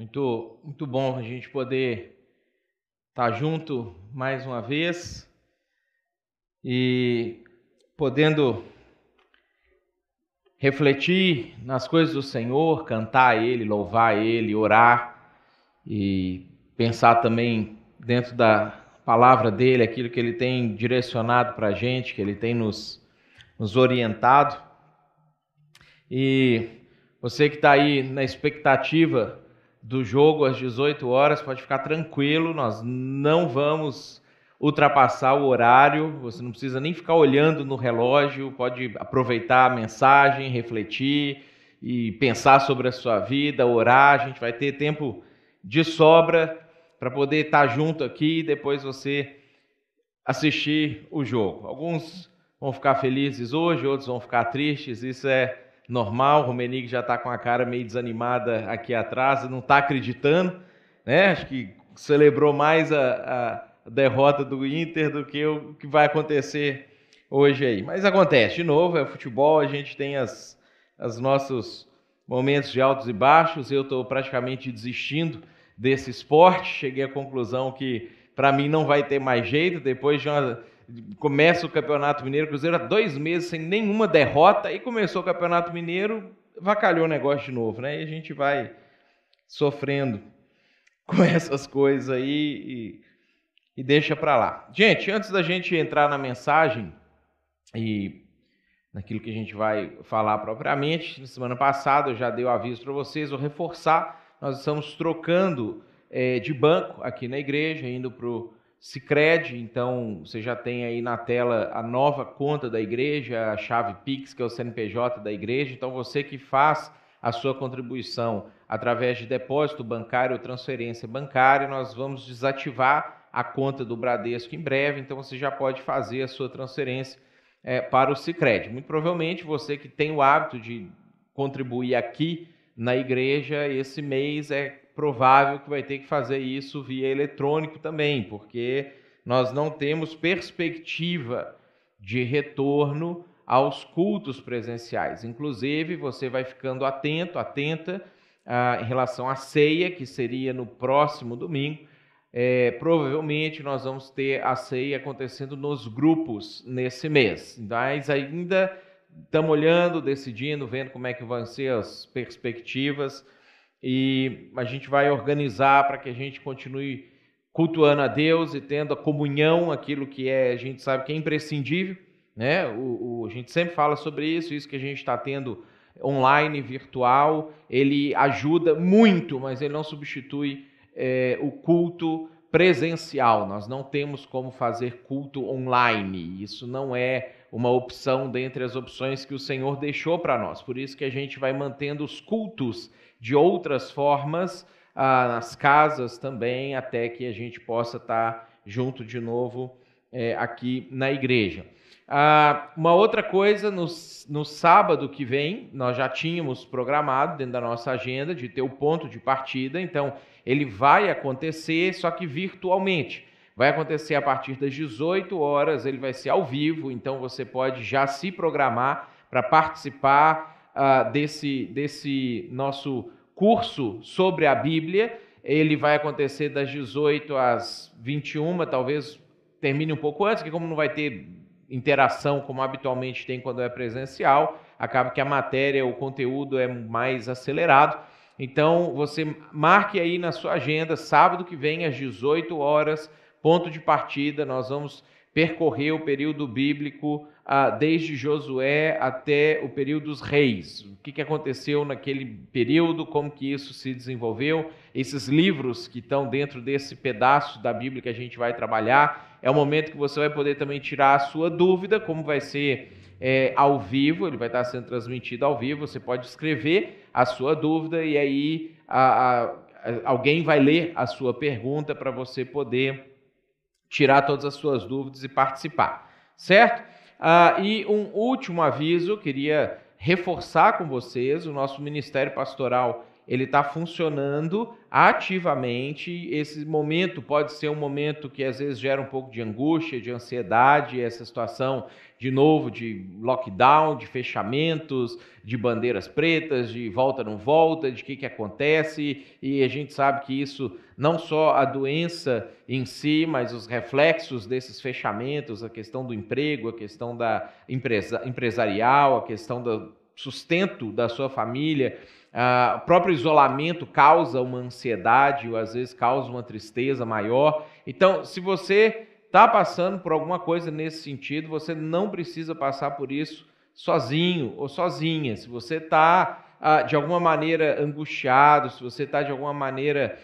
Muito, muito bom a gente poder estar junto mais uma vez e podendo refletir nas coisas do Senhor, cantar a Ele, louvar a Ele, orar e pensar também dentro da palavra dele, aquilo que Ele tem direcionado para a gente, que Ele tem nos, nos orientado. E você que está aí na expectativa do jogo às 18 horas, pode ficar tranquilo, nós não vamos ultrapassar o horário, você não precisa nem ficar olhando no relógio, pode aproveitar a mensagem, refletir e pensar sobre a sua vida, orar, a gente vai ter tempo de sobra para poder estar junto aqui e depois você assistir o jogo. Alguns vão ficar felizes hoje, outros vão ficar tristes, isso é normal. O Romenig já está com a cara meio desanimada aqui atrás, não está acreditando, né? Acho que celebrou mais a, a derrota do Inter do que o que vai acontecer hoje aí. Mas acontece, de novo, é futebol, a gente tem as, as nossos momentos de altos e baixos. Eu estou praticamente desistindo desse esporte. Cheguei à conclusão que para mim não vai ter mais jeito depois de uma começa o Campeonato Mineiro, Cruzeiro há dois meses sem nenhuma derrota, e começou o Campeonato Mineiro, vacalhou o negócio de novo, né? E a gente vai sofrendo com essas coisas aí e, e deixa para lá. Gente, antes da gente entrar na mensagem e naquilo que a gente vai falar propriamente, na semana passada eu já dei o aviso para vocês, vou reforçar, nós estamos trocando é, de banco aqui na igreja, indo para o Sicredi, então você já tem aí na tela a nova conta da igreja, a chave Pix, que é o CNPJ da igreja. Então você que faz a sua contribuição através de depósito bancário ou transferência bancária, nós vamos desativar a conta do Bradesco em breve, então você já pode fazer a sua transferência é, para o Sicredi. Muito provavelmente você que tem o hábito de contribuir aqui na igreja, esse mês é provável que vai ter que fazer isso via eletrônico também, porque nós não temos perspectiva de retorno aos cultos presenciais. Inclusive, você vai ficando atento, atenta ah, em relação à ceia, que seria no próximo domingo. É, provavelmente nós vamos ter a ceia acontecendo nos grupos nesse mês, mas ainda estamos olhando, decidindo, vendo como é que vão ser as perspectivas e a gente vai organizar para que a gente continue cultuando a Deus e tendo a comunhão, aquilo que é, a gente sabe que é imprescindível, né? O, o a gente sempre fala sobre isso, isso que a gente está tendo online, virtual, ele ajuda muito, mas ele não substitui é, o culto presencial. Nós não temos como fazer culto online. Isso não é uma opção dentre as opções que o Senhor deixou para nós. Por isso que a gente vai mantendo os cultos de outras formas ah, nas casas também, até que a gente possa estar junto de novo é, aqui na igreja. Ah, uma outra coisa, no, no sábado que vem, nós já tínhamos programado dentro da nossa agenda de ter o ponto de partida, então ele vai acontecer, só que virtualmente. Vai acontecer a partir das 18 horas, ele vai ser ao vivo, então você pode já se programar para participar uh, desse, desse nosso curso sobre a Bíblia. Ele vai acontecer das 18 às 21, talvez termine um pouco antes, que como não vai ter interação como habitualmente tem quando é presencial, acaba que a matéria, o conteúdo é mais acelerado. Então, você marque aí na sua agenda, sábado que vem, às 18 horas, ponto de partida, nós vamos percorrer o período bíblico ah, desde Josué até o período dos reis. O que, que aconteceu naquele período, como que isso se desenvolveu. Esses livros que estão dentro desse pedaço da Bíblia que a gente vai trabalhar, é o momento que você vai poder também tirar a sua dúvida, como vai ser é, ao vivo, ele vai estar sendo transmitido ao vivo, você pode escrever a sua dúvida e aí a, a, alguém vai ler a sua pergunta para você poder tirar todas as suas dúvidas e participar, certo? Ah, e um último aviso, queria reforçar com vocês: o nosso ministério pastoral ele está funcionando ativamente. Esse momento pode ser um momento que às vezes gera um pouco de angústia, de ansiedade, essa situação de novo de lockdown, de fechamentos, de bandeiras pretas, de volta não volta, de o que, que acontece, e a gente sabe que isso não só a doença em si, mas os reflexos desses fechamentos, a questão do emprego, a questão da empresa, empresarial, a questão do sustento da sua família, o próprio isolamento causa uma ansiedade, ou às vezes causa uma tristeza maior. Então, se você está passando por alguma coisa nesse sentido, você não precisa passar por isso sozinho ou sozinha. Se você está de alguma maneira angustiado, se você está de alguma maneira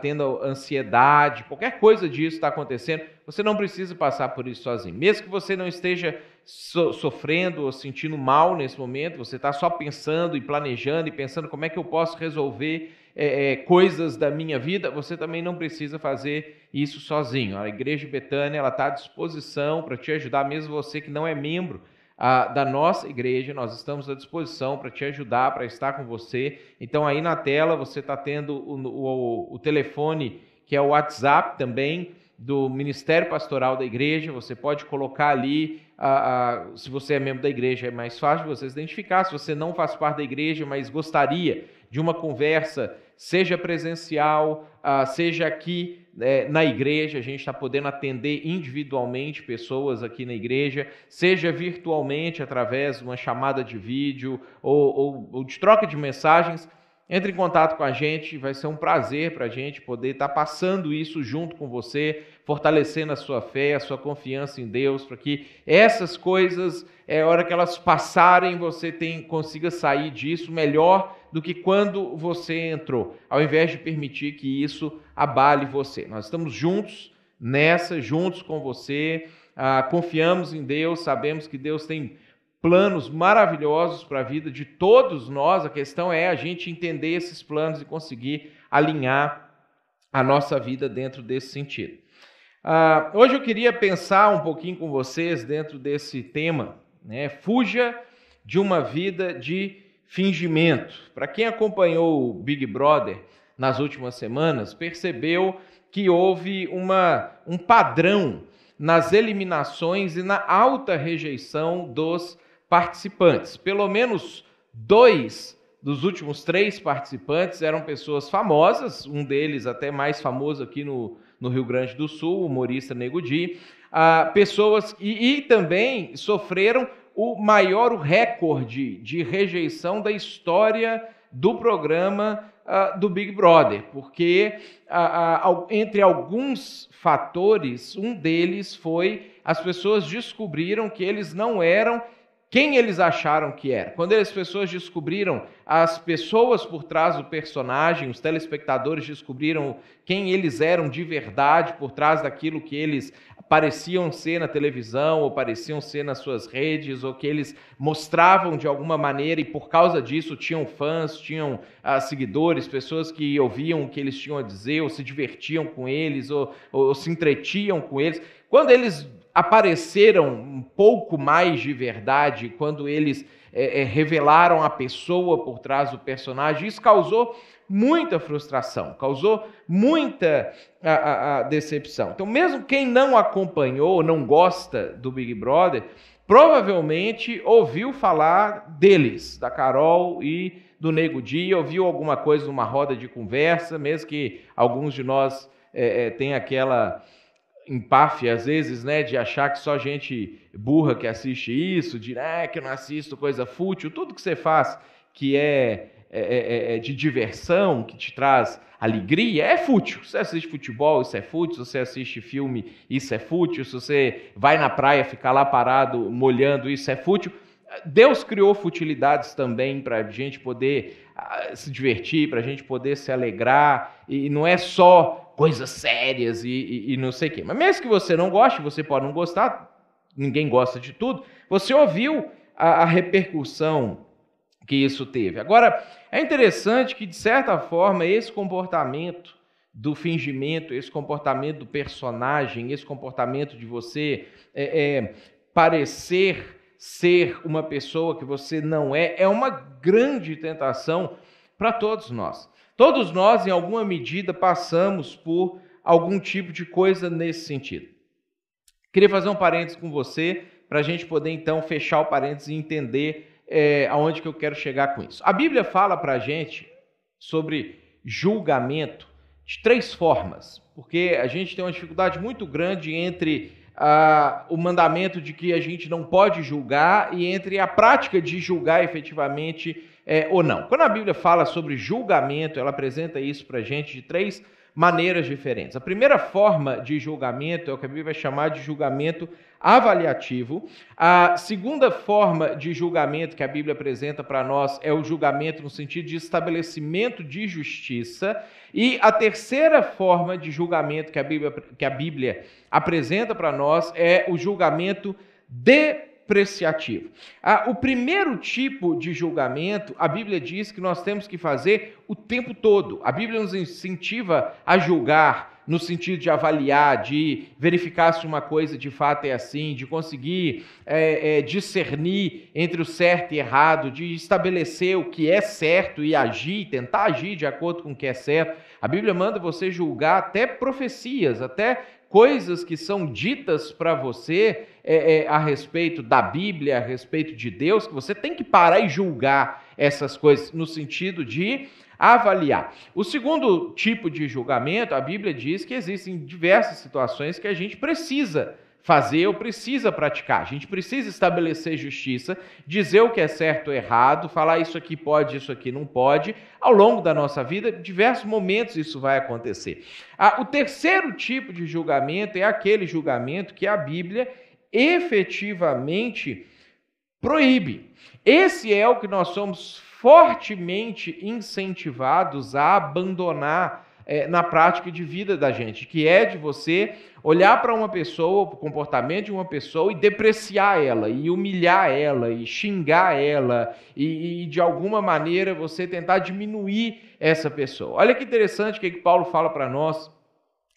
tendo ansiedade, qualquer coisa disso está acontecendo, você não precisa passar por isso sozinho. Mesmo que você não esteja so sofrendo ou sentindo mal nesse momento, você está só pensando e planejando e pensando como é que eu posso resolver é, é, coisas da minha vida, você também não precisa fazer isso sozinho. A Igreja Betânia está à disposição para te ajudar, mesmo você que não é membro a, da nossa igreja, nós estamos à disposição para te ajudar, para estar com você. Então, aí na tela você está tendo o, o, o telefone, que é o WhatsApp também do Ministério Pastoral da Igreja. Você pode colocar ali, a, a, se você é membro da igreja, é mais fácil você se identificar. Se você não faz parte da igreja, mas gostaria de uma conversa seja presencial, uh, seja aqui é, na igreja, a gente está podendo atender individualmente pessoas aqui na igreja, seja virtualmente através de uma chamada de vídeo ou, ou, ou de troca de mensagens. Entre em contato com a gente, vai ser um prazer para a gente poder estar tá passando isso junto com você, fortalecendo a sua fé, a sua confiança em Deus, para que essas coisas, é hora que elas passarem, você tem, consiga sair disso melhor do que quando você entrou, ao invés de permitir que isso abale você. Nós estamos juntos nessa, juntos com você, ah, confiamos em Deus, sabemos que Deus tem planos maravilhosos para a vida de todos nós. A questão é a gente entender esses planos e conseguir alinhar a nossa vida dentro desse sentido. Uh, hoje eu queria pensar um pouquinho com vocês dentro desse tema, né? Fuja de uma vida de fingimento. Para quem acompanhou o Big Brother nas últimas semanas, percebeu que houve uma, um padrão nas eliminações e na alta rejeição dos participantes. Pelo menos dois dos últimos três participantes eram pessoas famosas, um deles até mais famoso aqui no, no Rio Grande do Sul, o humorista Nego Di, ah, pessoas e, e também sofreram o maior recorde de rejeição da história do programa uh, do Big Brother, porque uh, uh, entre alguns fatores, um deles foi as pessoas descobriram que eles não eram quem eles acharam que era. Quando as pessoas descobriram as pessoas por trás do personagem, os telespectadores descobriram quem eles eram de verdade por trás daquilo que eles pareciam ser na televisão ou pareciam ser nas suas redes ou que eles mostravam de alguma maneira e por causa disso tinham fãs, tinham ah, seguidores, pessoas que ouviam o que eles tinham a dizer ou se divertiam com eles ou, ou se entretiam com eles. Quando eles apareceram um pouco mais de verdade quando eles é, é, revelaram a pessoa por trás do personagem. Isso causou muita frustração, causou muita a, a, a decepção. Então, mesmo quem não acompanhou, não gosta do Big Brother, provavelmente ouviu falar deles, da Carol e do Nego Dia, ouviu alguma coisa numa roda de conversa, mesmo que alguns de nós é, é, tenham aquela empáfia, às vezes, né, de achar que só gente burra que assiste isso, de ah, que eu não assisto coisa fútil, tudo que você faz que é, é, é, é, é de diversão, que te traz alegria, é fútil. Se você assiste futebol, isso é fútil. Se você assiste filme, isso é fútil. Se você vai na praia ficar lá parado molhando, isso é fútil. Deus criou futilidades também para a gente poder ah, se divertir, para a gente poder se alegrar, e não é só coisas sérias e, e, e não sei o quê. Mas mesmo que você não goste, você pode não gostar, ninguém gosta de tudo, você ouviu a, a repercussão que isso teve. Agora, é interessante que, de certa forma, esse comportamento do fingimento, esse comportamento do personagem, esse comportamento de você é, é, parecer ser uma pessoa que você não é, é uma grande tentação para todos nós. Todos nós, em alguma medida, passamos por algum tipo de coisa nesse sentido. Queria fazer um parênteses com você, para a gente poder então fechar o parênteses e entender é, aonde que eu quero chegar com isso. A Bíblia fala para a gente sobre julgamento de três formas, porque a gente tem uma dificuldade muito grande entre ah, o mandamento de que a gente não pode julgar e entre a prática de julgar efetivamente é, ou não. Quando a Bíblia fala sobre julgamento, ela apresenta isso para a gente de três maneiras diferentes. A primeira forma de julgamento é o que a Bíblia vai chamar de julgamento avaliativo. A segunda forma de julgamento que a Bíblia apresenta para nós é o julgamento no sentido de estabelecimento de justiça. E a terceira forma de julgamento que a Bíblia, que a Bíblia apresenta para nós é o julgamento de depreciativo. Ah, o primeiro tipo de julgamento, a Bíblia diz que nós temos que fazer o tempo todo. A Bíblia nos incentiva a julgar no sentido de avaliar, de verificar se uma coisa de fato é assim, de conseguir é, é, discernir entre o certo e errado, de estabelecer o que é certo e agir, tentar agir de acordo com o que é certo. A Bíblia manda você julgar até profecias, até coisas que são ditas para você é, é, a respeito da Bíblia, a respeito de Deus, que você tem que parar e julgar essas coisas no sentido de avaliar. O segundo tipo de julgamento, a Bíblia diz que existem diversas situações que a gente precisa fazer ou precisa praticar. A gente precisa estabelecer justiça, dizer o que é certo ou errado, falar isso aqui pode, isso aqui não pode. Ao longo da nossa vida, diversos momentos isso vai acontecer. Ah, o terceiro tipo de julgamento é aquele julgamento que a Bíblia efetivamente proíbe. Esse é o que nós somos fortemente incentivados a abandonar é, na prática de vida da gente, que é de você olhar para uma pessoa, o comportamento de uma pessoa e depreciar ela, e humilhar ela, e xingar ela, e, e de alguma maneira você tentar diminuir essa pessoa. Olha que interessante o que Paulo fala para nós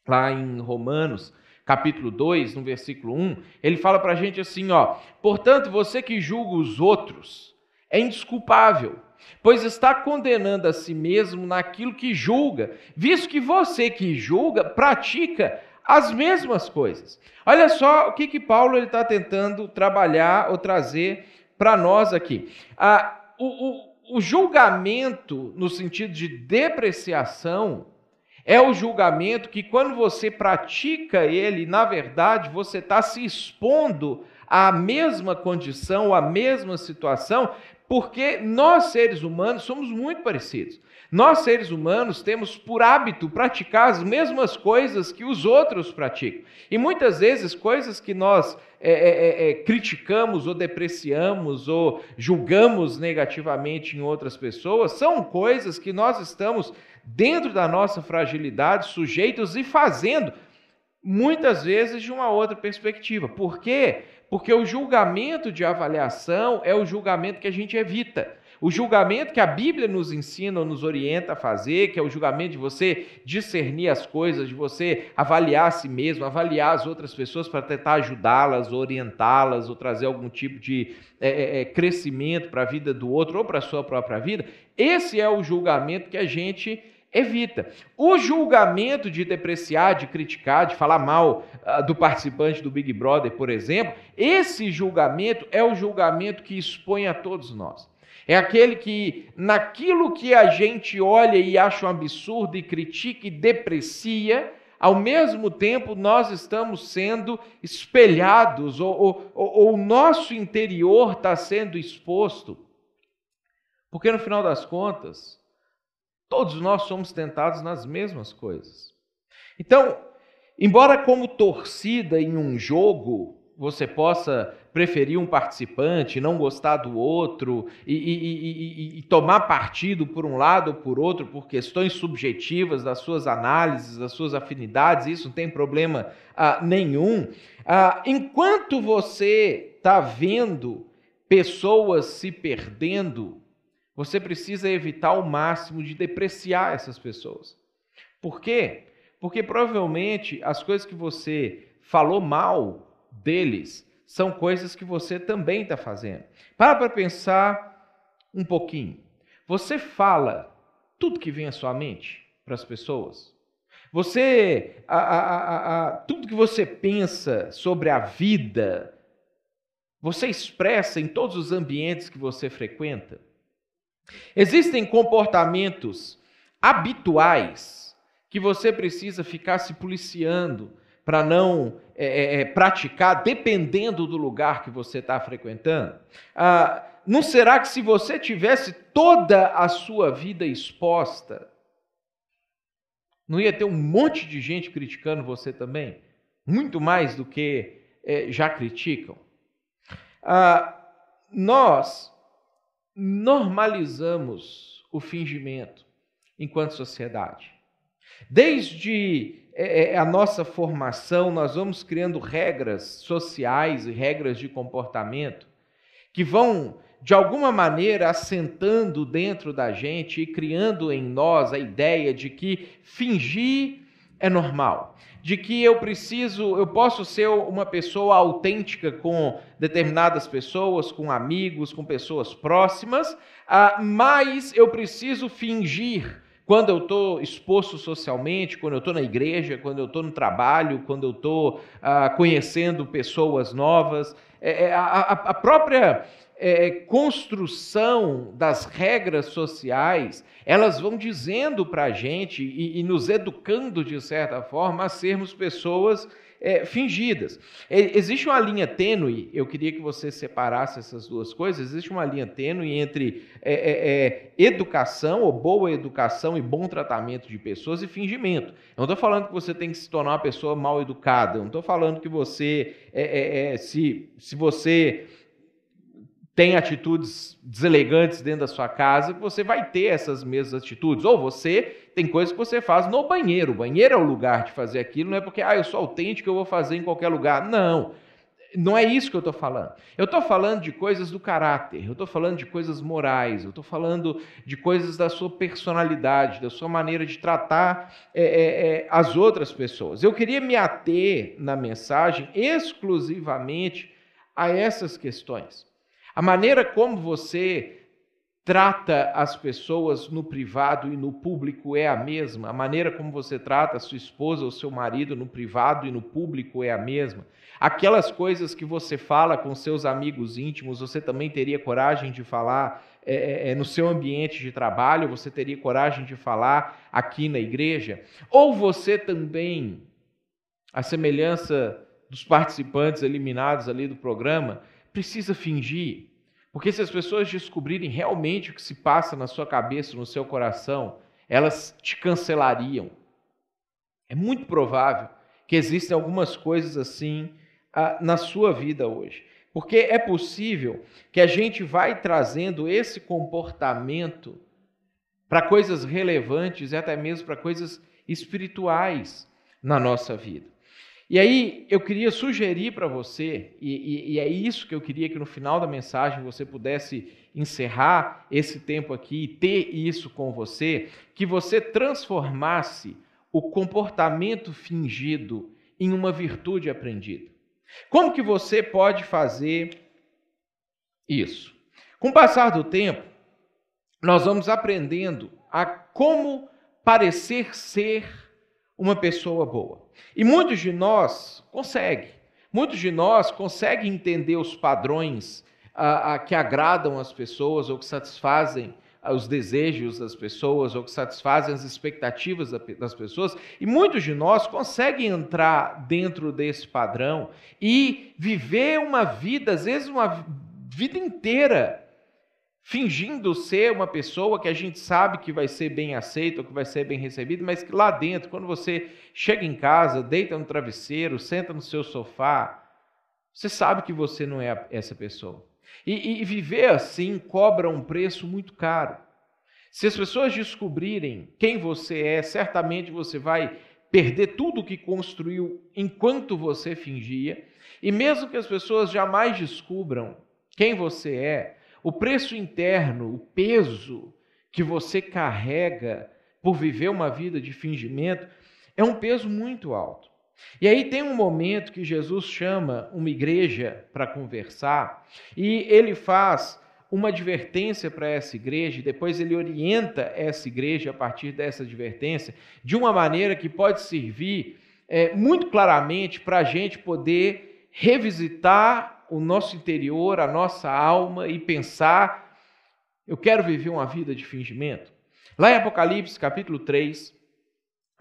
lá em Romanos, capítulo 2, no versículo 1, ele fala para a gente assim, ó, portanto, você que julga os outros é indesculpável, pois está condenando a si mesmo naquilo que julga, visto que você que julga pratica as mesmas coisas. Olha só o que, que Paulo está tentando trabalhar ou trazer para nós aqui. Ah, o, o, o julgamento, no sentido de depreciação, é o julgamento que, quando você pratica ele, na verdade, você está se expondo à mesma condição, à mesma situação, porque nós, seres humanos, somos muito parecidos. Nós, seres humanos, temos por hábito praticar as mesmas coisas que os outros praticam. E muitas vezes, coisas que nós é, é, é, é criticamos ou depreciamos ou julgamos negativamente em outras pessoas são coisas que nós estamos dentro da nossa fragilidade, sujeitos e fazendo, muitas vezes de uma outra perspectiva. Por quê? Porque o julgamento de avaliação é o julgamento que a gente evita. O julgamento que a Bíblia nos ensina ou nos orienta a fazer, que é o julgamento de você discernir as coisas, de você avaliar a si mesmo, avaliar as outras pessoas para tentar ajudá-las, orientá-las, ou trazer algum tipo de é, é, é crescimento para a vida do outro ou para a sua própria vida. Esse é o julgamento que a gente evita. O julgamento de depreciar, de criticar, de falar mal uh, do participante do Big Brother, por exemplo, esse julgamento é o julgamento que expõe a todos nós. É aquele que, naquilo que a gente olha e acha um absurdo e critica e deprecia, ao mesmo tempo nós estamos sendo espelhados, ou, ou, o nosso interior está sendo exposto. Porque no final das contas, Todos nós somos tentados nas mesmas coisas. Então, embora como torcida em um jogo você possa preferir um participante, não gostar do outro e, e, e, e, tomar partido por um lado ou por outro por questões subjetivas das suas análises, das suas afinidades, isso não tem problema ah, nenhum. Ah, enquanto você está vendo pessoas se perdendo você precisa evitar ao máximo de depreciar essas pessoas. Por quê? Porque provavelmente as coisas que você falou mal deles são coisas que você também está fazendo. Para para pensar um pouquinho. Você fala tudo que vem à sua mente para as pessoas? Você, a, a, a, tudo que você pensa sobre a vida, você expressa em todos os ambientes que você frequenta? Existem comportamentos habituais que você precisa ficar se policiando para não é, é, é, praticar, dependendo do lugar que você está frequentando? Ah, não será que se você tivesse toda a sua vida exposta, não ia ter um monte de gente criticando você também? Muito mais do que é, já criticam. Ah, nós normalizamos o fingimento enquanto sociedade. Desde é, é, a nossa formação, nós vamos criando regras sociais e regras de comportamento que vão, de alguma maneira, assentando dentro da gente e criando em nós a ideia de que fingir é normal, de que eu preciso, eu posso ser uma pessoa autêntica com determinadas pessoas, com amigos, com pessoas próximas, ah, mas eu preciso fingir quando eu estou exposto socialmente, quando eu estou na igreja, quando eu estou no trabalho, quando eu estou ah, conhecendo pessoas novas, é, é, a, a, própria é, construção das regras sociais, elas vão dizendo para a gente e, e, nos educando, de certa forma, a sermos pessoas é, fingidas. É, existe uma linha tênue, eu queria que você separasse essas duas coisas, existe uma linha tênue entre é, é, é educação, ou boa educação e bom tratamento de pessoas e fingimento. Eu não estou falando que você tem que se tornar uma pessoa mal educada, eu não estou falando que você, se, se você tem atitudes deselegantes dentro da sua casa, você vai ter essas mesmas atitudes. Ou você tem coisas que você faz no banheiro. O banheiro é o lugar de fazer aquilo, não é porque, ah, eu sou autêntico, eu vou fazer em qualquer lugar. Não. Não é isso que eu estou falando. Eu estou falando de coisas do caráter, eu estou falando de coisas morais, eu estou falando de coisas da sua personalidade, da sua maneira de tratar é, é, as outras pessoas. Eu queria me ater na mensagem exclusivamente a essas questões. A maneira como você trata as pessoas no privado e no público é a mesma. A maneira como você trata a sua esposa ou seu marido no privado e no público é a mesma. Aquelas coisas que você fala com seus amigos íntimos, você também teria coragem de falar é, é, é no seu ambiente de trabalho, você teria coragem de falar aqui na igreja? Ou você também, a semelhança dos participantes eliminados ali do programa, precisa fingir. Porque se as pessoas descobrirem realmente o que se passa na sua cabeça, no seu coração, elas te cancelariam. É muito provável que existem algumas coisas assim ah, na sua vida hoje. Porque é possível que a gente vai trazendo esse comportamento para coisas relevantes e até mesmo para coisas espirituais na nossa vida. E aí eu queria sugerir para você, e, e, e, é isso que eu queria que no final da mensagem você pudesse encerrar esse tempo aqui e ter isso com você, que você transformasse o comportamento fingido em uma virtude aprendida. Como que você pode fazer isso? Com o passar do tempo, nós vamos aprendendo a como parecer ser uma pessoa boa. E muitos de nós conseguem. Muitos de nós conseguem entender os padrões ah, ah, que agradam as pessoas ou que satisfazem ah, os desejos das pessoas ou que satisfazem as expectativas das pessoas. E muitos de nós conseguem entrar dentro desse padrão e viver uma vida, às vezes uma vida inteira, fingindo ser uma pessoa que a gente sabe que vai ser bem aceita que vai ser bem recebida, mas que lá dentro, quando você chega em casa, deita no travesseiro, senta no seu sofá, você sabe que você não é essa pessoa. E, e viver assim cobra um preço muito caro. Se as pessoas descobrirem quem você é, certamente você vai perder tudo o que construiu enquanto você fingia. E mesmo que as pessoas jamais descubram quem você é, o preço interno, o peso que você carrega por viver uma vida de fingimento, é um peso muito alto. E aí tem um momento que Jesus chama uma igreja para conversar e ele faz uma advertência para essa igreja, e depois ele orienta essa igreja a partir dessa advertência, de uma maneira que pode servir é, muito claramente para a gente poder revisitar o nosso interior, a nossa alma e pensar: eu quero viver uma vida de fingimento? Lá em Apocalipse, capítulo 3,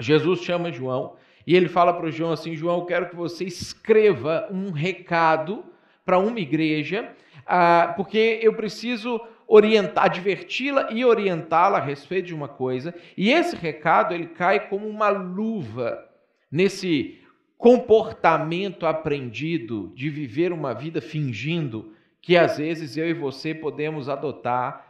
Jesus chama João e ele fala para o João assim: João, eu quero que você escreva um recado para uma igreja, ah, porque eu preciso orientar, adverti-la e orientá-la a respeito de uma coisa. E esse recado ele cai como uma luva nesse comportamento aprendido de viver uma vida fingindo que às vezes eu e você podemos adotar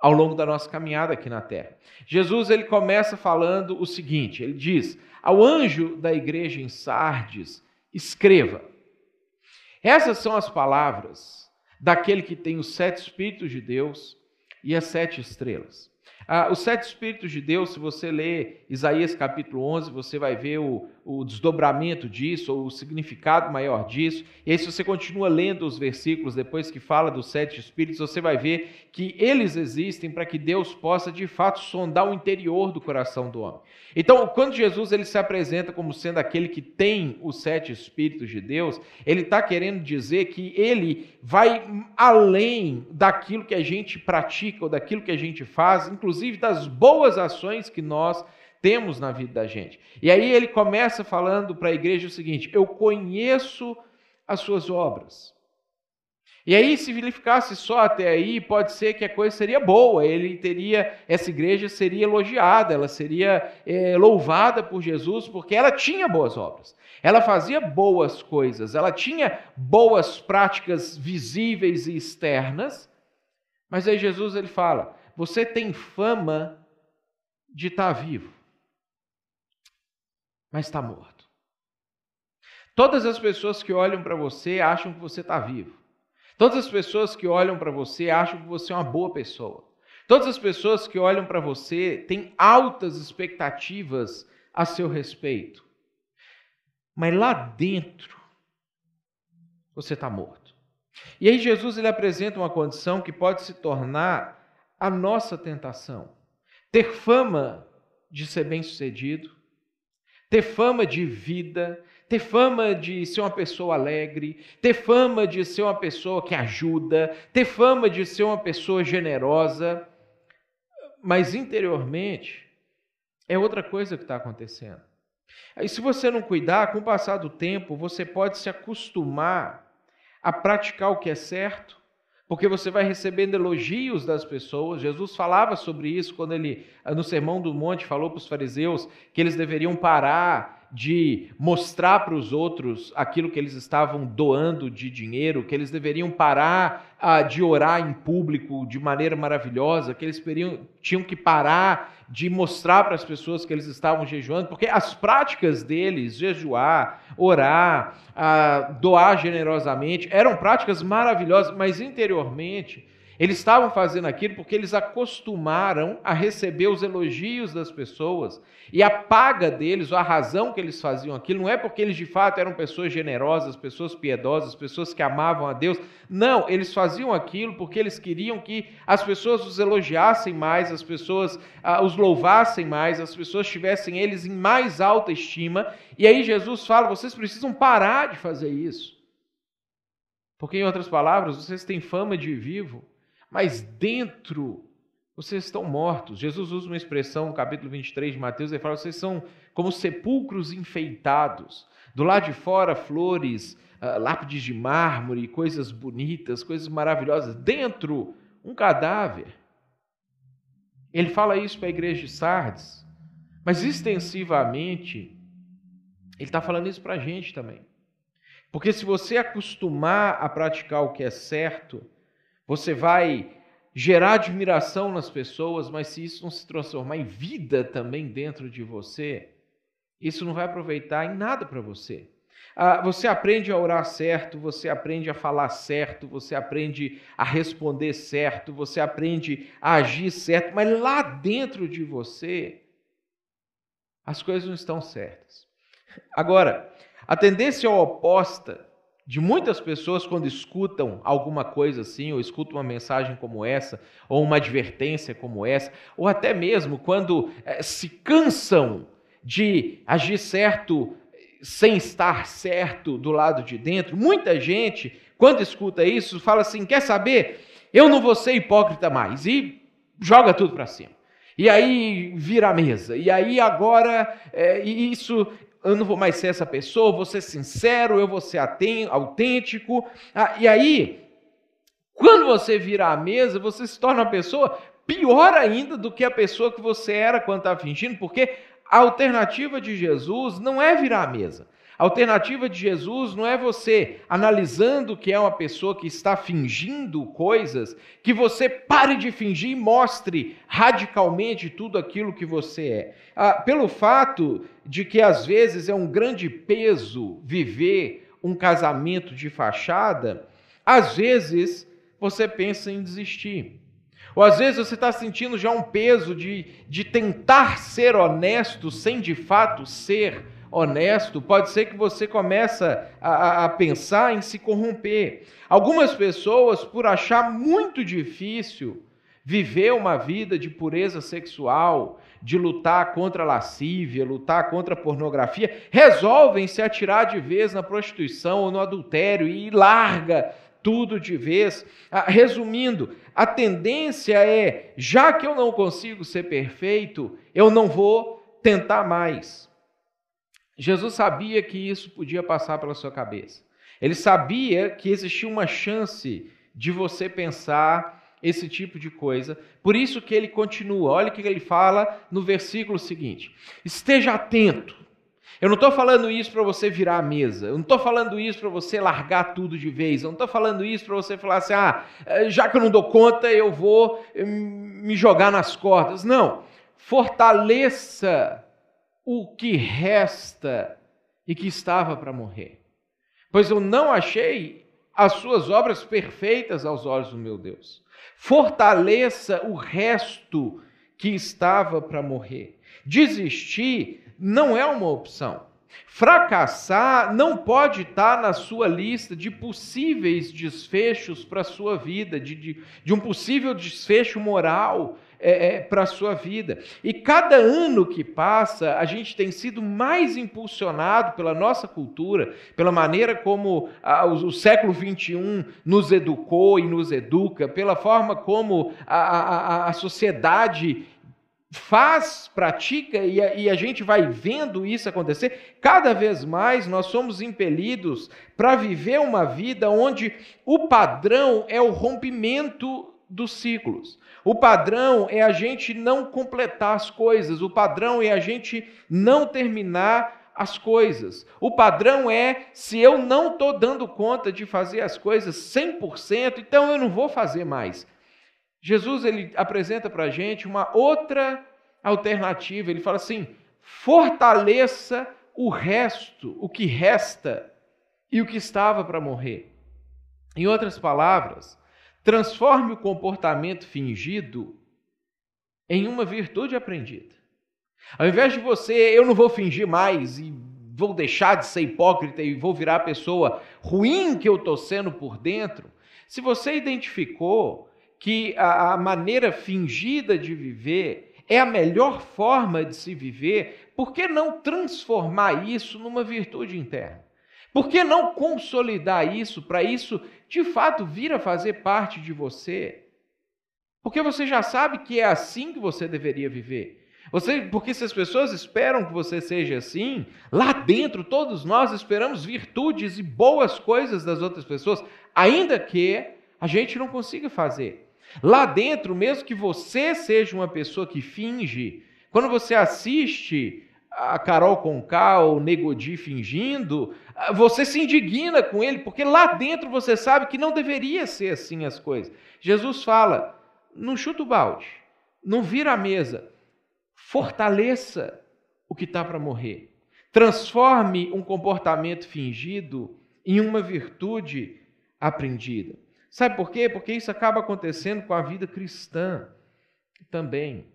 ao longo da nossa caminhada aqui na terra. Jesus ele começa falando o seguinte, ele diz: "Ao anjo da igreja em Sardes, escreva: Essas são as palavras daquele que tem os sete espíritos de Deus e as sete estrelas. Ah, os sete Espíritos de Deus, se você ler Isaías capítulo 11, você vai ver o, o desdobramento disso, ou o significado maior disso. E aí, se você continua lendo os versículos depois que fala dos sete Espíritos, você vai ver que eles existem para que Deus possa de fato sondar o interior do coração do homem. Então, quando Jesus ele se apresenta como sendo aquele que tem os sete Espíritos de Deus, ele está querendo dizer que ele vai além daquilo que a gente pratica ou daquilo que a gente faz, inclusive das boas ações que nós temos na vida da gente. E aí ele começa falando para a igreja o seguinte: eu conheço as suas obras. E aí, se ele ficasse só até aí, pode ser que a coisa seria boa, ele teria, essa igreja seria elogiada, ela seria é, louvada por Jesus, porque ela tinha boas obras, ela fazia boas coisas, ela tinha boas práticas visíveis e externas, mas aí Jesus ele fala: você tem fama de estar vivo, mas está morto. Todas as pessoas que olham para você acham que você está vivo. Todas as pessoas que olham para você acham que você é uma boa pessoa. Todas as pessoas que olham para você têm altas expectativas a seu respeito. Mas lá dentro, você está morto. E aí Jesus ele apresenta uma condição que pode se tornar a nossa tentação. Ter fama de ser bem-sucedido, ter fama de vida, ter fama de ser uma pessoa alegre, ter fama de ser uma pessoa que ajuda, ter fama de ser uma pessoa generosa, mas interiormente é outra coisa que está acontecendo. Aí, se você não cuidar, com o passar do tempo, você pode se acostumar a praticar o que é certo, porque você vai recebendo elogios das pessoas. Jesus falava sobre isso quando ele, no Sermão do Monte, falou para os fariseus que eles deveriam parar de mostrar para os outros aquilo que eles estavam doando de dinheiro, que eles deveriam parar ah, de orar em público de maneira maravilhosa, que eles tinham que parar de mostrar para as pessoas que eles estavam jejuando, porque as práticas deles, jejuar, orar, ah, doar generosamente, eram práticas maravilhosas, mas interiormente eles estavam fazendo aquilo porque eles acostumaram a receber os elogios das pessoas. E a paga deles, ou a razão que eles faziam aquilo, não é porque eles de fato eram pessoas generosas, pessoas piedosas, pessoas que amavam a Deus. Não, eles faziam aquilo porque eles queriam que as pessoas os elogiassem mais, as pessoas ah, os louvassem mais, as pessoas tivessem eles em mais alta estima. E aí Jesus fala: vocês precisam parar de fazer isso. Porque, em outras palavras, vocês têm fama de vivo mas dentro vocês estão mortos. Jesus usa uma expressão no capítulo 23 de Mateus, ele fala: vocês são como sepulcros enfeitados. Do lado de fora, flores, uh, lápides de mármore, coisas bonitas, coisas maravilhosas. Dentro, um cadáver. Ele fala isso para a igreja de Sardes, mas extensivamente, ele está falando isso para a gente também. Porque se você acostumar a praticar o que é certo, você vai gerar admiração nas pessoas, mas se isso não se transformar em vida também dentro de você, isso não vai aproveitar em nada para você. Ah, você aprende a orar certo, você aprende a falar certo, você aprende a responder certo, você aprende a agir certo, mas lá dentro de você as coisas não estão certas. Agora, a tendência oposta de muitas pessoas quando escutam alguma coisa assim, ou escutam uma mensagem como essa, ou uma advertência como essa, ou até mesmo quando é, se cansam de agir certo sem estar certo do lado de dentro. Muita gente, quando escuta isso, fala assim: quer saber? Eu não vou ser hipócrita mais. E joga tudo para cima. E aí vira a mesa. E aí agora é, isso eu não vou mais ser essa pessoa, vou ser sincero, eu vou ser autêntico. Ah, e aí, quando você vira a mesa, você se torna uma pessoa pior ainda do que a pessoa que você era quando estava fingindo, porque a alternativa de Jesus não é virar a mesa. A alternativa de Jesus não é você analisando que é uma pessoa que está fingindo coisas, que você pare de fingir e mostre radicalmente tudo aquilo que você é. Ah, pelo fato de que às vezes é um grande peso viver um casamento de fachada, às vezes você pensa em desistir. Ou às vezes você está sentindo já um peso de, de tentar ser honesto sem de fato ser honesto, pode ser que você começa a, a, pensar em se corromper. Algumas pessoas, por achar muito difícil viver uma vida de pureza sexual, de lutar contra a lascívia, lutar contra a pornografia, resolvem se atirar de vez na prostituição ou no adultério e larga tudo de vez. Ah, resumindo, a tendência é, já que eu não consigo ser perfeito, eu não vou tentar mais. Jesus sabia que isso podia passar pela sua cabeça. Ele sabia que existia uma chance de você pensar esse tipo de coisa. Por isso que ele continua. Olha o que ele fala no versículo seguinte: Esteja atento. Eu não estou falando isso para você virar a mesa. Eu não estou falando isso para você largar tudo de vez. Eu não estou falando isso para você falar assim: ah, já que eu não dou conta, eu vou hum, me jogar nas cordas. Não. Fortaleça o que resta e que estava para morrer. Pois eu não achei as suas obras perfeitas aos olhos do meu Deus. Fortaleça o resto que estava para morrer. Desistir não é uma opção. Fracassar não pode estar na sua lista de possíveis desfechos para a sua vida, de, de, de um possível desfecho moral é, é, para a sua vida. E cada ano que passa, a gente tem sido mais impulsionado pela nossa cultura, pela maneira como a, o, o, século XXI nos educou e nos educa, pela forma como a, a, a sociedade faz, pratica e a, e a, gente vai vendo isso acontecer, cada vez mais nós somos impelidos para viver uma vida onde o padrão é o rompimento dos ciclos. O padrão é a gente não completar as coisas, o padrão é a gente não terminar as coisas. O padrão é se eu não estou dando conta de fazer as coisas 100%, então eu não vou fazer mais. Jesus ele apresenta para a gente uma outra alternativa. Ele fala assim: fortaleça o resto, o que resta e o que estava para morrer. Em outras palavras, Transforme o comportamento fingido em uma virtude aprendida. Ao invés de você, eu não vou fingir mais e vou deixar de ser hipócrita e vou virar a pessoa ruim que eu estou sendo por dentro, se você identificou que a, a maneira fingida de viver é a melhor forma de se viver, por que não transformar isso numa virtude interna? Por que não consolidar isso para isso de fato vir a fazer parte de você? Porque você já sabe que é assim que você deveria viver. Você, porque se as pessoas esperam que você seja assim, lá dentro todos nós esperamos virtudes e boas coisas das outras pessoas, ainda que a gente não consiga fazer. Lá dentro, mesmo que você seja uma pessoa que finge, quando você assiste a Carol Conká ou Negodi fingindo, você se indigna com ele, porque lá dentro você sabe que não deveria ser assim as coisas. Jesus fala: não chuta o balde, não vira a mesa, fortaleça o que está para morrer. Transforme um comportamento fingido em uma virtude aprendida. Sabe por quê? Porque isso acaba acontecendo com a vida cristã também.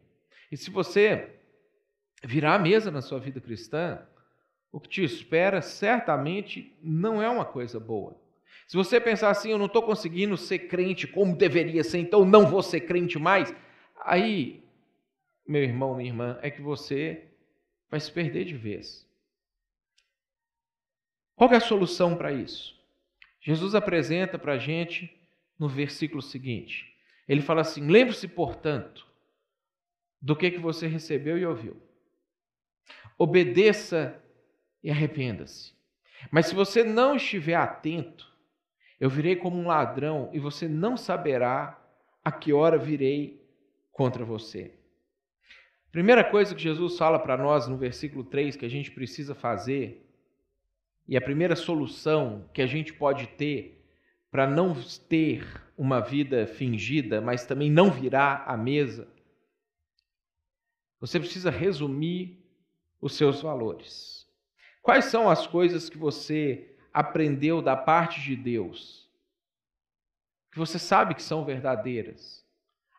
E se você virar a mesa na sua vida cristã, o que te espera certamente não é uma coisa boa. Se você pensar assim, eu não estou conseguindo ser crente como deveria ser, então não vou ser crente mais, aí, meu irmão, minha irmã, é que você vai se perder de vez. Qual é a solução para isso? Jesus apresenta para a gente no versículo seguinte. Ele fala assim: lembre-se, portanto, do que, que você recebeu e ouviu. Obedeça e arrependa-se. Mas se você não estiver atento, eu virei como um ladrão e você não saberá a que hora virei contra você. Primeira coisa que Jesus fala para nós no versículo 3 que a gente precisa fazer, e a primeira solução que a gente pode ter para não ter uma vida fingida, mas também não virar a mesa, você precisa resumir os seus valores. Quais são as coisas que você aprendeu da parte de Deus, que você sabe que são verdadeiras,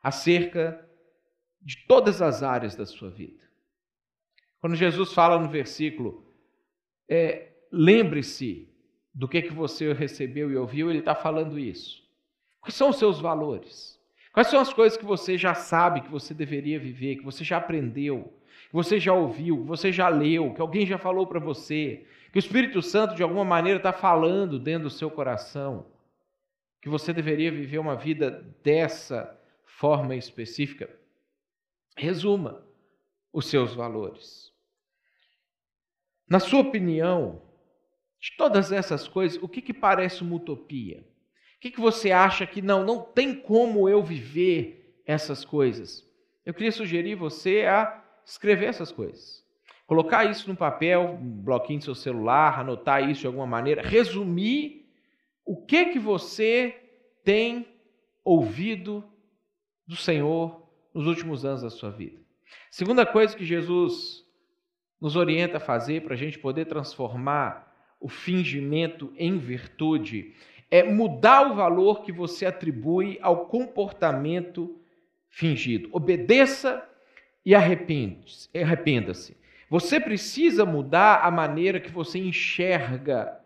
acerca de todas as áreas da sua vida. Quando Jesus fala no versículo, é, lembre-se do que, que você recebeu e ouviu, ele está falando isso. Quais são os seus valores? Quais são as coisas que você já sabe que você deveria viver, que você já aprendeu, que você já ouviu, que você já leu, que alguém já falou para você, que o Espírito Santo de alguma maneira está falando dentro do seu coração, que você deveria viver uma vida dessa forma específica. Resuma os seus valores. Na sua opinião, de todas essas coisas, o que, que parece uma utopia? O que, que você acha que não, não tem como eu viver essas coisas? Eu queria sugerir você a escrever essas coisas. Colocar isso no papel, um bloquinho do seu celular, anotar isso de alguma maneira, resumir o que que você tem ouvido do Senhor nos últimos anos da sua vida. Segunda coisa que Jesus nos orienta a fazer para a gente poder transformar o fingimento em virtude é mudar o valor que você atribui ao comportamento fingido. Obedeça e arrependa-se. Você precisa mudar a maneira que você enxerga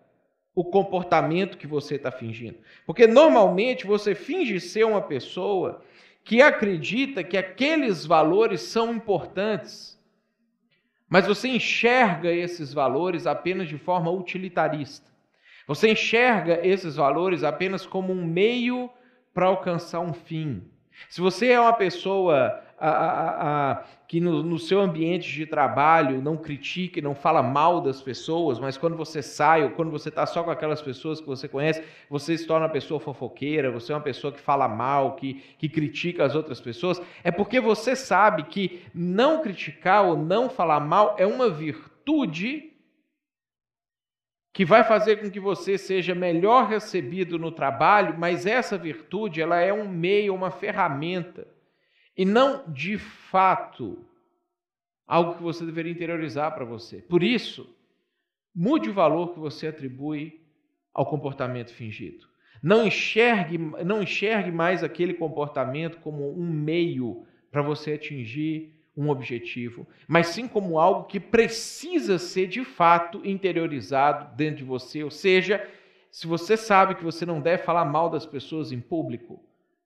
o comportamento que você está fingindo. Porque normalmente você finge ser uma pessoa que acredita que aqueles valores são importantes, mas você enxerga esses valores apenas de forma utilitarista. Você enxerga esses valores apenas como um meio para alcançar um fim. Se você é uma pessoa a, a, a, que no, no, seu ambiente de trabalho não critique, não fala mal das pessoas, mas quando você sai ou quando você está só com aquelas pessoas que você conhece, você se torna uma pessoa fofoqueira, você é uma pessoa que fala mal, que, que critica as outras pessoas, é porque você sabe que não criticar ou não falar mal é uma virtude que vai fazer com que você seja melhor recebido no trabalho, mas essa virtude ela é um meio, uma ferramenta e não de fato algo que você deveria interiorizar para você. Por isso, mude o valor que você atribui ao comportamento fingido. Não enxergue, não enxergue mais aquele comportamento como um meio para você atingir um objetivo, mas sim como algo que precisa ser de fato interiorizado dentro de você. Ou seja, se você sabe que você não deve falar mal das pessoas em público,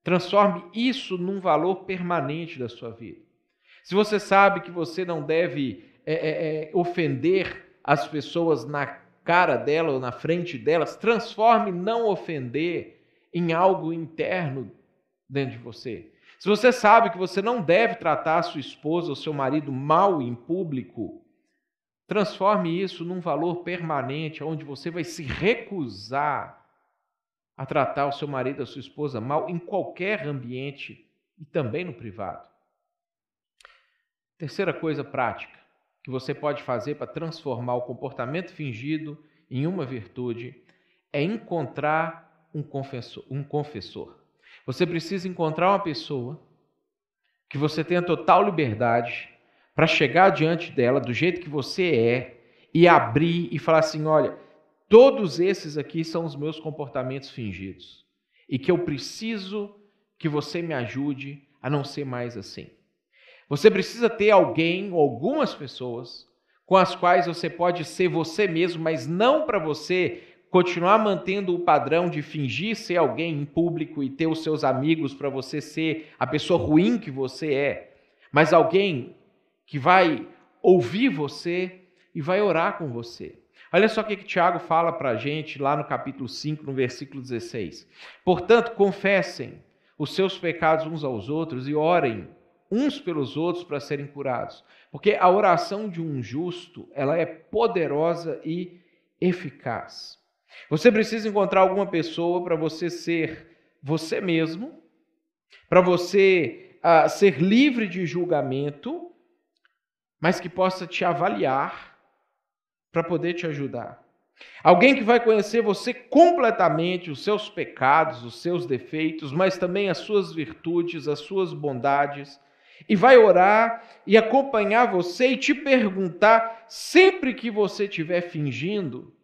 Transforme isso num valor permanente da sua vida. Se você sabe que você não deve é, é, é, ofender as pessoas na cara dela ou na frente delas, transforme não ofender em algo interno dentro de você. Se você sabe que você não deve tratar sua esposa ou seu marido mal em público, transforme isso num valor permanente, onde você vai se recusar a tratar o seu marido, a sua esposa mal em qualquer ambiente e também no privado. Terceira coisa prática que você pode fazer para transformar o comportamento fingido em uma virtude é encontrar um confessor, um confessor. Você precisa encontrar uma pessoa que você tenha total liberdade para chegar diante dela do jeito que você é e abrir e falar assim: olha, Todos esses aqui são os meus comportamentos fingidos e que eu preciso que você me ajude a não ser mais assim. Você precisa ter alguém ou algumas pessoas com as quais você pode ser você mesmo, mas não para você continuar mantendo o padrão de fingir ser alguém em público e ter os seus amigos para você ser a pessoa ruim que você é, mas alguém que vai ouvir você e vai orar com você. Olha só o que, que Tiago fala para a gente lá no capítulo 5, no versículo 16. Portanto, confessem os seus pecados uns aos outros e orem uns pelos outros para serem curados. Porque a oração de um justo, ela é poderosa e eficaz. Você precisa encontrar alguma pessoa para você ser você mesmo, para você uh, ser livre de julgamento, mas que possa te avaliar para poder te ajudar. Alguém que vai conhecer você completamente, os seus pecados, os seus defeitos, mas também as suas virtudes, as suas bondades, e vai orar e acompanhar você e te perguntar sempre que você estiver fingindo: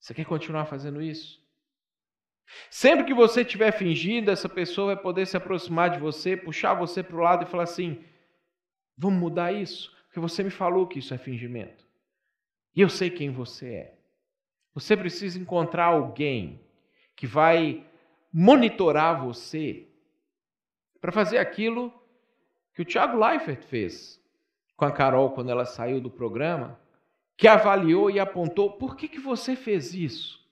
você quer continuar fazendo isso? Sempre que você estiver fingindo, essa pessoa vai poder se aproximar de você, puxar você para o lado e falar assim: vamos mudar isso, porque você me falou que isso é fingimento. E eu sei quem você é. Você precisa encontrar alguém que vai monitorar você para fazer aquilo que o Thiago Leifert fez com a Carol quando ela saiu do programa, que avaliou e apontou por que, que você fez isso.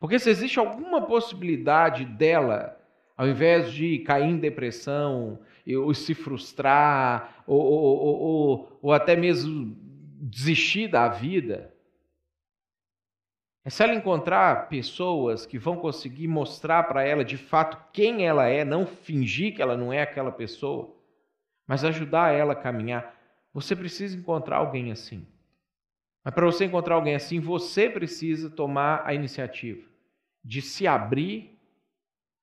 Porque se existe alguma possibilidade dela, ao invés de cair em depressão, ou se frustrar, ou, ou, ou, ou até mesmo desistir da vida, é se ela encontrar pessoas que vão conseguir mostrar para ela de fato quem ela é, não fingir que ela não é aquela pessoa, mas ajudar ela a caminhar, você precisa encontrar alguém assim. Mas para você encontrar alguém assim, você precisa tomar a iniciativa de se abrir,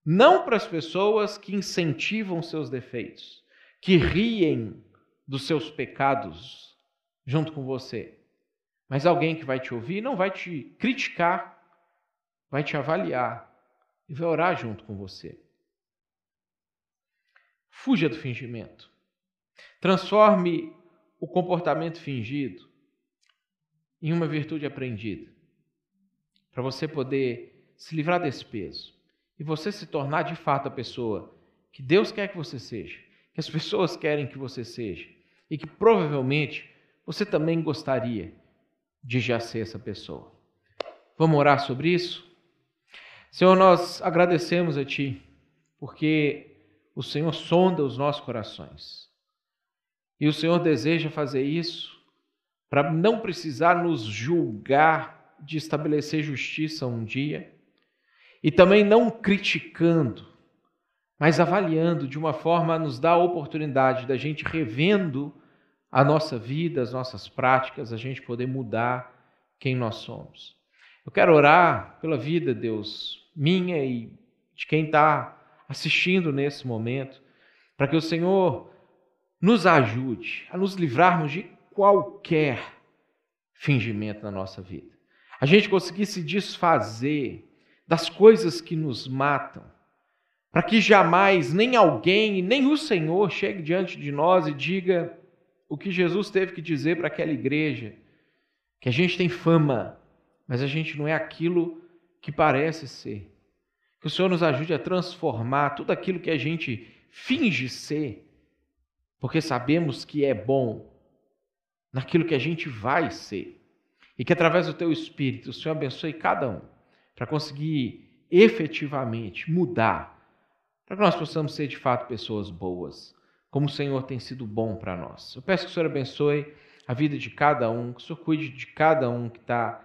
não para as pessoas que incentivam seus defeitos, que riem dos seus pecados junto com você, mas alguém que vai te ouvir não vai te criticar, vai te avaliar e vai orar junto com você. Fuja do fingimento. Transforme o comportamento fingido em uma virtude aprendida, para você poder se livrar desse peso e você se tornar de fato a pessoa que Deus quer que você seja, que as pessoas querem que você seja e que provavelmente você também gostaria de já ser essa pessoa. Vamos orar sobre isso? Senhor, nós agradecemos a Ti, porque o Senhor sonda os nossos corações. E o Senhor deseja fazer isso para não precisar nos julgar de estabelecer justiça um dia, e também não criticando, mas avaliando de uma forma a nos dar a oportunidade da gente revendo a nossa vida, as nossas práticas, a gente poder mudar quem nós somos. Eu quero orar pela vida, Deus, minha e de quem está assistindo nesse momento, para que o Senhor nos ajude a nos livrarmos de qualquer fingimento na nossa vida. A gente conseguir se desfazer das coisas que nos matam, para que jamais nem alguém, nem o Senhor chegue diante de nós e diga: o que Jesus teve que dizer para aquela igreja, que a gente tem fama, mas a gente não é aquilo que parece ser. Que o Senhor nos ajude a transformar tudo aquilo que a gente finge ser, porque sabemos que é bom, naquilo que a gente vai ser. E que através do teu Espírito o Senhor abençoe cada um, para conseguir efetivamente mudar, para que nós possamos ser de fato pessoas boas como o Senhor tem sido bom para nós. Eu peço que o Senhor abençoe a vida de cada um, que o Senhor cuide de cada um que está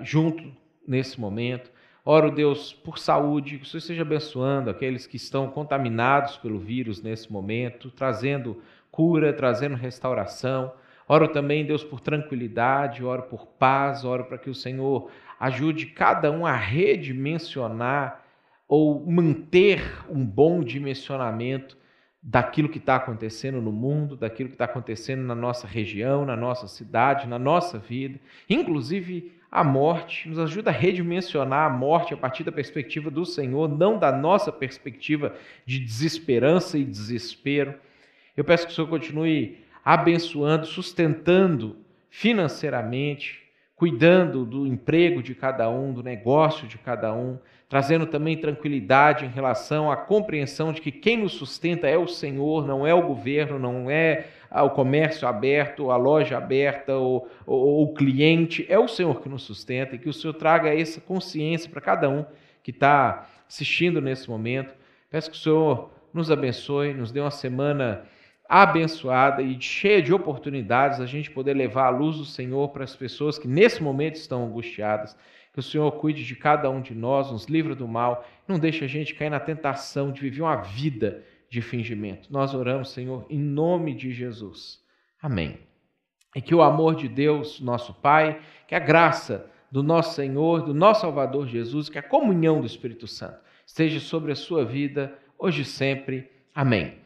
junto nesse momento. Oro, Deus, por saúde, que o Senhor esteja abençoando aqueles que estão contaminados pelo vírus nesse momento, trazendo cura, trazendo restauração. Oro também, Deus, por tranquilidade, oro por paz, oro para que o Senhor ajude cada um a redimensionar ou manter um bom dimensionamento daquilo que está acontecendo no mundo, daquilo que está acontecendo na nossa região, na nossa cidade, na nossa vida, inclusive a morte. Nos ajuda a redimensionar a morte a partir da perspectiva do Senhor, não da nossa perspectiva de desesperança e desespero. Eu peço que o Senhor continue abençoando, sustentando financeiramente, cuidando do emprego de cada um, do negócio de cada um, trazendo também tranquilidade em relação à compreensão de que quem nos sustenta é o Senhor, não é o governo, não é o comércio aberto, a loja aberta, ou, ou o cliente, é o Senhor que nos sustenta e que o Senhor traga essa consciência para cada um que está assistindo nesse momento. Peço que o Senhor nos abençoe, nos dê uma semana abençoada e cheia de oportunidades, a gente poder levar a luz do Senhor para as pessoas que nesse momento estão angustiadas. Que o Senhor cuide de cada um de nós, nos livre do mal, não deixe a gente cair na tentação de viver uma vida de fingimento. Nós oramos, Senhor, em nome de Jesus. Amém. E que o amor de Deus, nosso Pai, que a graça do nosso Senhor, do nosso Salvador Jesus, que a comunhão do Espírito Santo esteja sobre a sua vida, hoje e sempre. Amém.